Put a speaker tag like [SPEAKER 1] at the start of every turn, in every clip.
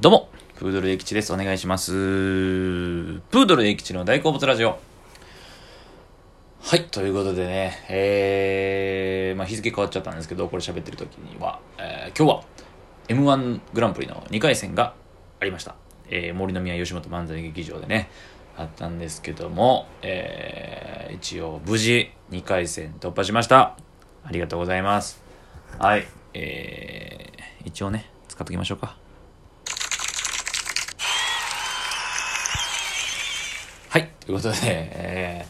[SPEAKER 1] どうも、プードル英吉です。お願いします。プードル英吉の大好物ラジオ。はい、ということでね、えー、まあ日付変わっちゃったんですけど、これ喋ってる時には、えー今日は M1 グランプリの2回戦がありました。えー、森宮吉本漫才劇場でね、あったんですけども、えー、一応無事2回戦突破しました。ありがとうございます。はい、えー、一応ね、使っときましょうか。はい。ということで、え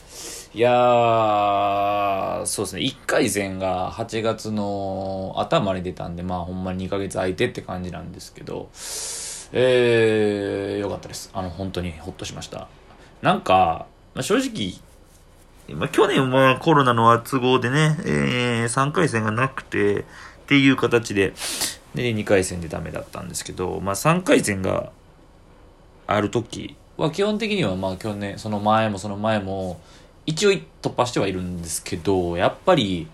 [SPEAKER 1] ー、いやー、そうですね、1回戦が8月の頭に出たんで、まあほんまに2ヶ月空いてって感じなんですけど、えー、よかったです。あの、本当にほっとしました。なんか、まあ、正直、まあ、去年はコロナの都合でね、えー、3回戦がなくて、っていう形で、で、2回戦でダメだったんですけど、まあ3回戦がある時は基本的にはまあ去年その前もその前も一応突破してはいるんですけどやっぱり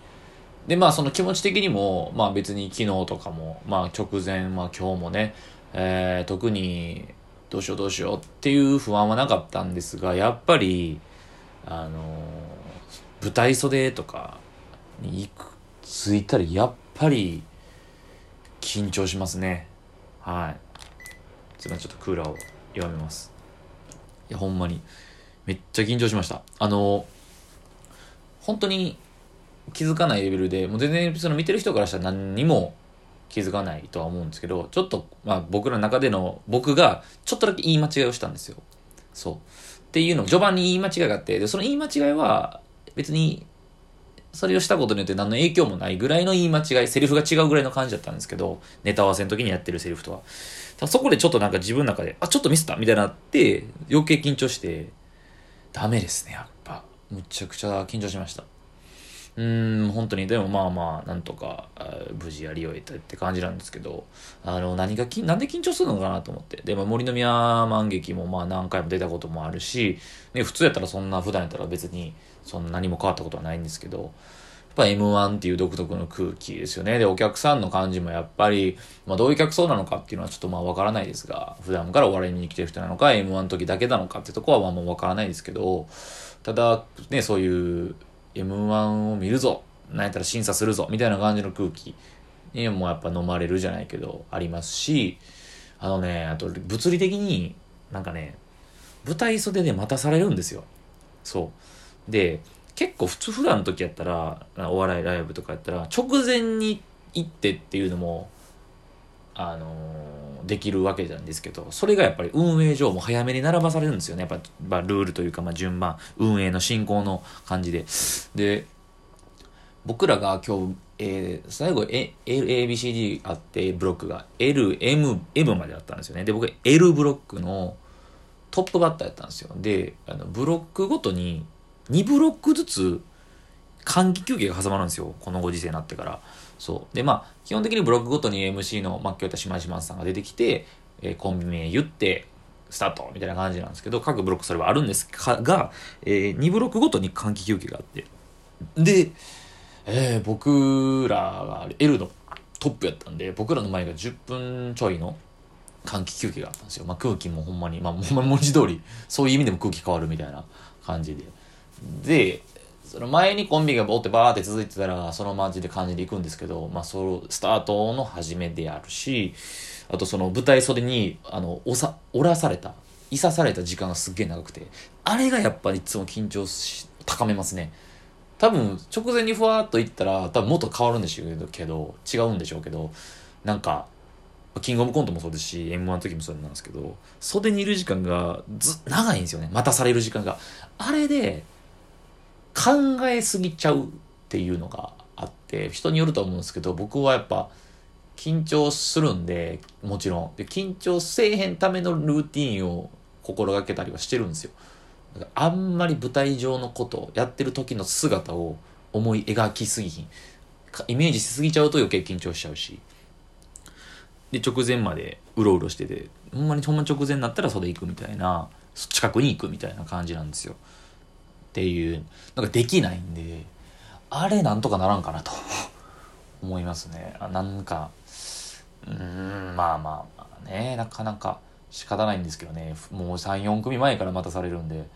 [SPEAKER 1] でまあその気持ち的にもまあ別に昨日とかもまあ直前まあ今日もね、えー、特にどうしようどうしようっていう不安はなかったんですがやっぱりあのー舞台袖とかに行く着いたらやっぱり緊張しますね。はい。すいませんちょっとクーラーを弱めます。いやほんまに。めっちゃ緊張しました。あの本当に気づかないレベルでもう全然その見てる人からしたら何にも気づかないとは思うんですけどちょっとまあ僕の中での僕がちょっとだけ言い間違いをしたんですよ。そう。っていうの序盤に言い間違いがあってでその言い間違いは別にそれをしたことによって何の影響もないぐらいの言い間違い、セリフが違うぐらいの感じだったんですけど、ネタ合わせの時にやってるセリフとは。だそこでちょっとなんか自分の中で、あ、ちょっとミスったみたいになって、余計緊張して、ダメですね、やっぱ。むちゃくちゃ緊張しました。うーん、本当に、でもまあまあ、なんとか、無事やり終えたって感じなんですけど、あの、何がき、なんで緊張するのかなと思って。で、まあ、森の宮万劇もまあ何回も出たこともあるし、ね、普通やったらそんな、普段やったら別に、そんな何も変わったことはないんですけど、ぱ M1 っていう独特の空気ですよね。で、お客さんの感じもやっぱり、まあどういう客層なのかっていうのはちょっとまあわからないですが、普段からお笑い見に来てる人なのか、M1 の時だけなのかってとこはまあもうわからないですけど、ただ、ね、そういう M1 を見るぞ、なんやったら審査するぞ、みたいな感じの空気にもやっぱ飲まれるじゃないけど、ありますし、あのね、あと物理的になんかね、舞台袖で待たされるんですよ。そう。で、結構普通普段の時やったら、お笑いライブとかやったら、直前に行ってっていうのも、あのーできるわけなんですけど、それがやっぱり運営上も早めに並ばされるんですよね。やっぱ、まあ、ルールというか、まあ、順番、運営の進行の感じで。で、僕らが今日、えー最後、A、ABCD あって、ブロックが L、M、M まであったんですよね。で、僕 L ブロックのトップバッターやったんですよ。で、あの、ブロックごとに2ブロックずつ換気休憩が挟まるんですよ。このご時世になってから。そう。で、まあ、基本的にブロックごとに MC の、まあ、今日やった島島さんが出てきて、えーコンビ名言って、スタートみたいな感じなんですけど、各ブロックそれはあるんですが、がえ2ブロックごとに換気休憩があって。で、えー僕らが L のトップやったんで、僕らの前が10分ちょいの換気休憩があったんですよ。まあ、空気もほんまに、まあ、文字通り、そういう意味でも空気変わるみたいな感じで。で、その前にコンビがおってバーって続いてたら、そのマジで感じでいくんですけど、まあ、そのスタートの始めであるし、あとその舞台袖に、あの、おさ、おらされた、いさされた時間がすっげえ長くて、あれがやっぱりいつも緊張し、高めますね。多分直前にふわっと言ったら多分もっと変わるんでしょうけど違うんでしょうけどなんかキングオブコントもそうですし m 1の時もそうなんですけど袖にいる時間がず長いんですよね待たされる時間があれで考えすぎちゃうっていうのがあって人によると思うんですけど僕はやっぱ緊張するんでもちろん。で緊張せえへんためのルーティンを心がけたりはしてるんですよ。だからあんまり舞台上のことやってる時の姿を思い描きすぎひん。イメージしすぎちゃうと余計緊張しちゃうし。で直前までうろうろしててほんまにほんま直前になったら袖行くみたいな近くに行くみたいな感じなんですよ。っていうなんかできないんであれなんとかならんかなと 思いますねあなんかうーんまあまあまあね、なかなか仕方ないんですけどね、もう3、4組前から待たされるんで、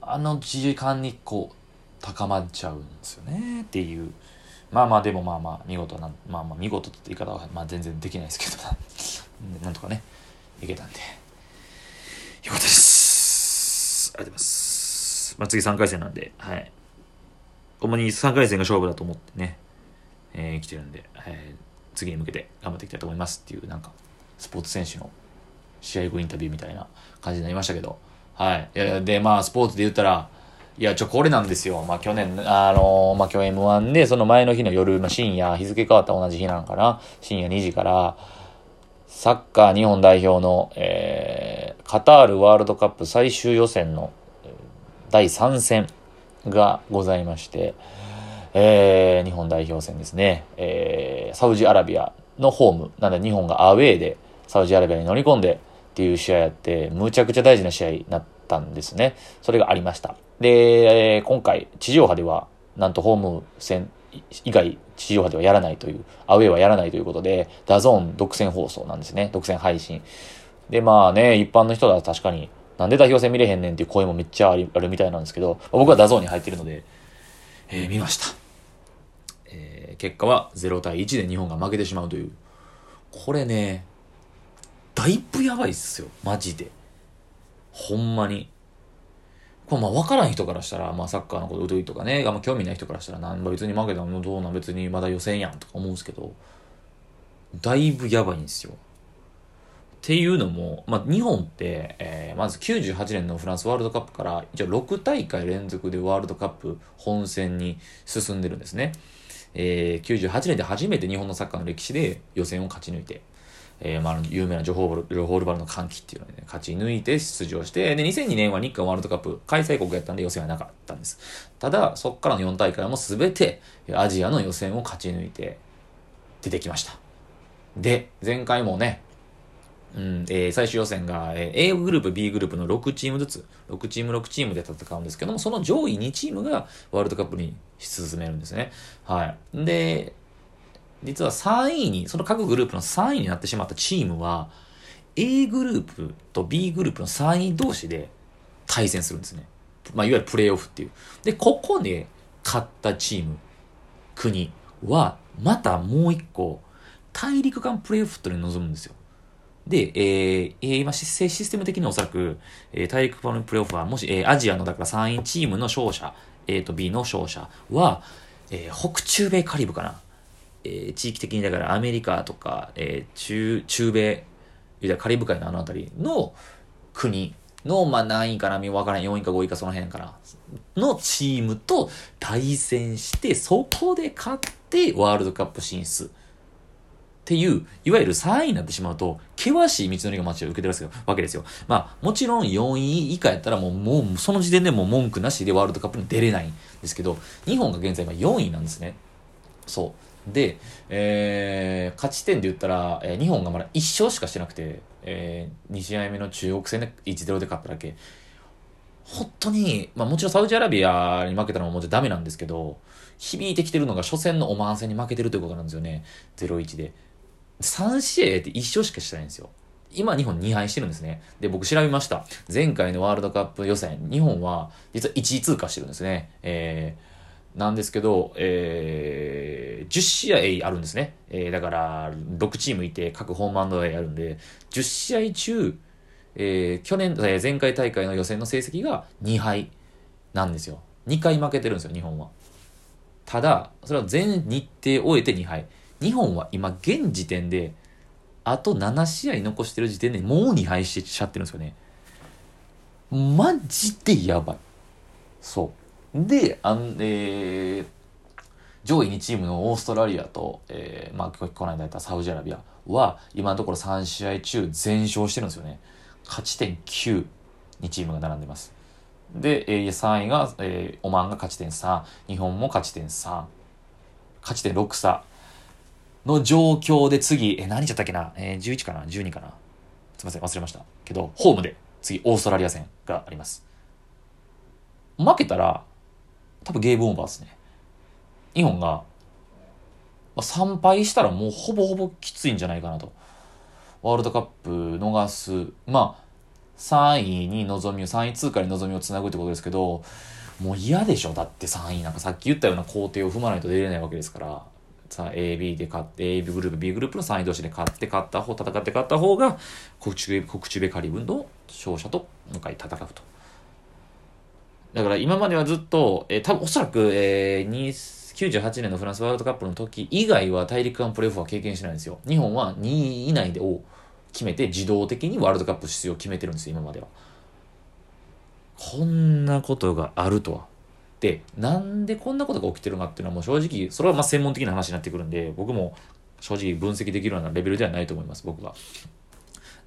[SPEAKER 1] あの時間にこう、高まっちゃうんですよねっていう。まあまあでもまあまあ見事な、まあまあ見事って言い方はまあ全然できないですけどな。なんとかね、いけたんで。よかったです。ありがとうございます。まあ次3回戦なんで、はい。主に3回戦が勝負だと思ってね、えー、来てるんで、えー、次に向けて頑張っていきたいと思いますっていう、なんか、スポーツ選手の試合後インタビューみたいな感じになりましたけど、はい。いやで、まあ、スポーツで言ったら、いや、ちょ、これなんですよ。まあ、去年、あのー、まあ、今日 M1 で、その前の日の夜の深夜、日付変わった同じ日なんかな。深夜2時から、サッカー日本代表の、えー、カタールワールドカップ最終予選の第3戦がございまして、えー、日本代表戦ですね。えー、サウジアラビアのホーム。なんで日本がアウェーでサウジアラビアに乗り込んでっていう試合やって、むちゃくちゃ大事な試合になったんですね。それがありました。で、えー、今回、地上波では、なんとホーム戦以外、地上波ではやらないという、アウェーはやらないということで、 DAZN 独占放送なんですね。独占配信。で、まあね、一般の人は確かに、なんで代表戦見れへんねんっていう声もめっちゃあるみたいなんですけど、僕は DAZN に入ってるので、えー、見ました。えー、結果は0対1で日本が負けてしまうという。これね、だいぶやばいっすよ。マジで。ほんまに。これまあ分からん人からしたら、まあサッカーのこと疎いとかね、あんま興味ない人からしたら、なん別に負けたのどうなん別にまだ予選やんとか思うんですけど、だいぶやばいんですよ。っていうのも、まあ、日本って、えー、まず98年のフランスワールドカップから一応6大会連続でワールドカップ本戦に進んでるんですね。えー、98年で初めて日本のサッカーの歴史で予選を勝ち抜いて、えー、まあ、有名なジョホールバルの歓喜っていうのをね、勝ち抜いて出場して、で、2002年は日韓ワールドカップ開催国やったんで予選はなかったんです。ただ、そっからの4大会も全てアジアの予選を勝ち抜いて出てきました。で、前回もね、うん、えー、最終予選が、えー、A グループ、B グループの6チームずつ、6チーム6チームで戦うんですけども、その上位2チームがワールドカップに進めるんですね。はい。で、実は3位に、その各グループの3位になってしまったチームは、A グループと B グループの3位同士で対戦するんですね。まあ、いわゆるプレイオフっていう。で、ここで勝ったチーム、国は、またもう一個、大陸間プレイオフっていうのに臨むんですよ。で、えー、今システム的におそらく、えー、大陸間のプレイオフは、もし、えー、アジアのだから3位チームの勝者、A と B の勝者は、えー、北中米カリブかな。えー、地域的にだからアメリカとか、えー、中、中米、カリブ海のあの辺りの国の、まあ何位かな、わからん、4位か5位かその辺かな、のチームと対戦して、そこで勝ってワールドカップ進出。っていう、いわゆる3位になってしまうと、険しい道のりが街を受けてるわけですよ。まあ、もちろん4位以下やったらもう、もう、その時点でもう文句なしでワールドカップに出れないんですけど、日本が現在今4位なんですね。そう。で、えー、勝ち点で言ったら、えー、日本がまだ1勝しかしてなくて、えー、2試合目の中国戦で1-0で勝っただけ。本当に、まあもちろんサウジアラビアに負けたのももちろんダメなんですけど、響いてきてるのが初戦のオマーン戦に負けてるということなんですよね。0-1で。3試合って1勝しかしてないんですよ。今日本2敗してるんですね。で、僕調べました。前回のワールドカップ予選、日本は実は1位通過してるんですね。えー、なんですけど、えー、10試合あるんですね。えー、だから、6チームいて、各ホームアンドアやるんで、10試合中、えー、去年、えー、前回大会の予選の成績が2敗なんですよ。2回負けてるんですよ、日本は。ただ、それは全日程終えて2敗。日本は今、現時点で、あと7試合残してる時点でもう2敗しちゃってるんですよね。マジでやばい。そう。で、あんえー、上位2チームのオーストラリアと、えー、まあ、この間やったサウジアラビアは、今のところ3試合中全勝してるんですよね。勝ち点9、2チームが並んでます。で、えー、3位が、えー、オマンが勝ち点3、日本も勝ち点3、勝ち点6差の状況で次、え、何日だったっけな、えー、11かな ?12 かな？すいません、忘れました。けど、ホームで次、オーストラリア戦があります。負けたら、多分ゲームオーバーですね。日本が、まあ、3敗したらもうほぼほぼきついんじゃないかなとワールドカップ逃す、まあ、3位に望みを、3位通過に望みをつなぐってことですけど、もう嫌でしょ？だって3位なんかさっき言ったような工程を踏まないと出れないわけですから。さ、AB で勝って、AB グループ、B グループの3位同士で勝って、勝った方、戦って勝った方が、国中、国中米カリブンの勝者と向かい戦うと。だから今まではずっと、えー、多分おそらく、えー、98年のフランスワールドカップの時以外は大陸間プレーオフは経験してないんですよ。日本は2位以内でを決めて自動的にワールドカップ出場を決めてるんですよ、今までは。こんなことがあるとは。で、なんでこんなことが起きてるかっていうのはもう正直、それはまあ専門的な話になってくるんで、僕も正直分析できるようなレベルではないと思います、僕が。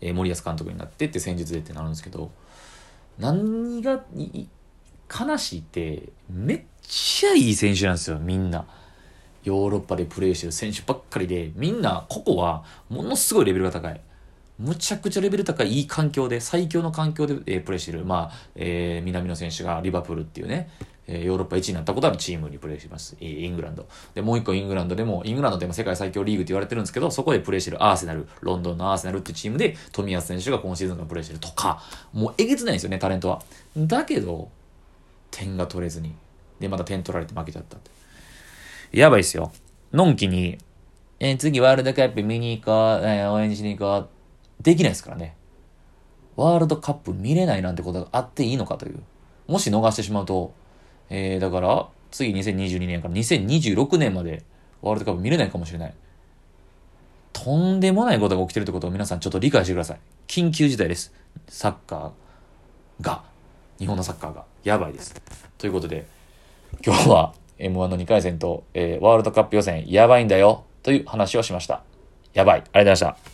[SPEAKER 1] えー、森保監督になってって戦術でってなるんですけど、何が悲しいって、めっちゃいい選手なんですよ、みんな。ヨーロッパでプレーしてる選手ばっかりで、みんな、ここは、ものすごいレベルが高い。むちゃくちゃレベル高いいい環境で、最強の環境で、えー、プレーしてる。まあ、えー、南の選手がリバプールっていうね、えー、ヨーロッパ1位になったことあるチームにプレーします。えー、イングランド。で、もう一個イングランドでも、イングランドでも世界最強リーグって言われてるんですけど、そこでプレーしてるアーセナル、ロンドンのアーセナルってチームで、富安選手が今シーズンからプレーしてるとか、もうえげつないんですよね、タレントは。だけど、点が取れずに。で、また点取られて負けちゃったって。やばいっすよ。のんきに、えー、次ワールドカップ見に行こう、えー、応援しに行こう。できないですからね。ワールドカップ見れないなんてことがあっていいのかという。もし逃してしまうと、えー、だから、次2022年から2026年までワールドカップ見れないかもしれない。とんでもないことが起きてるってことを皆さんちょっと理解してください。緊急事態です。サッカーが。日本のサッカーが。やばいです。ということで、今日は M1 の2回戦と、えー、ワールドカップ予選やばいんだよという話をしました。やばい。ありがとうございました。